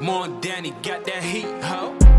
More Danny got that heat, ho.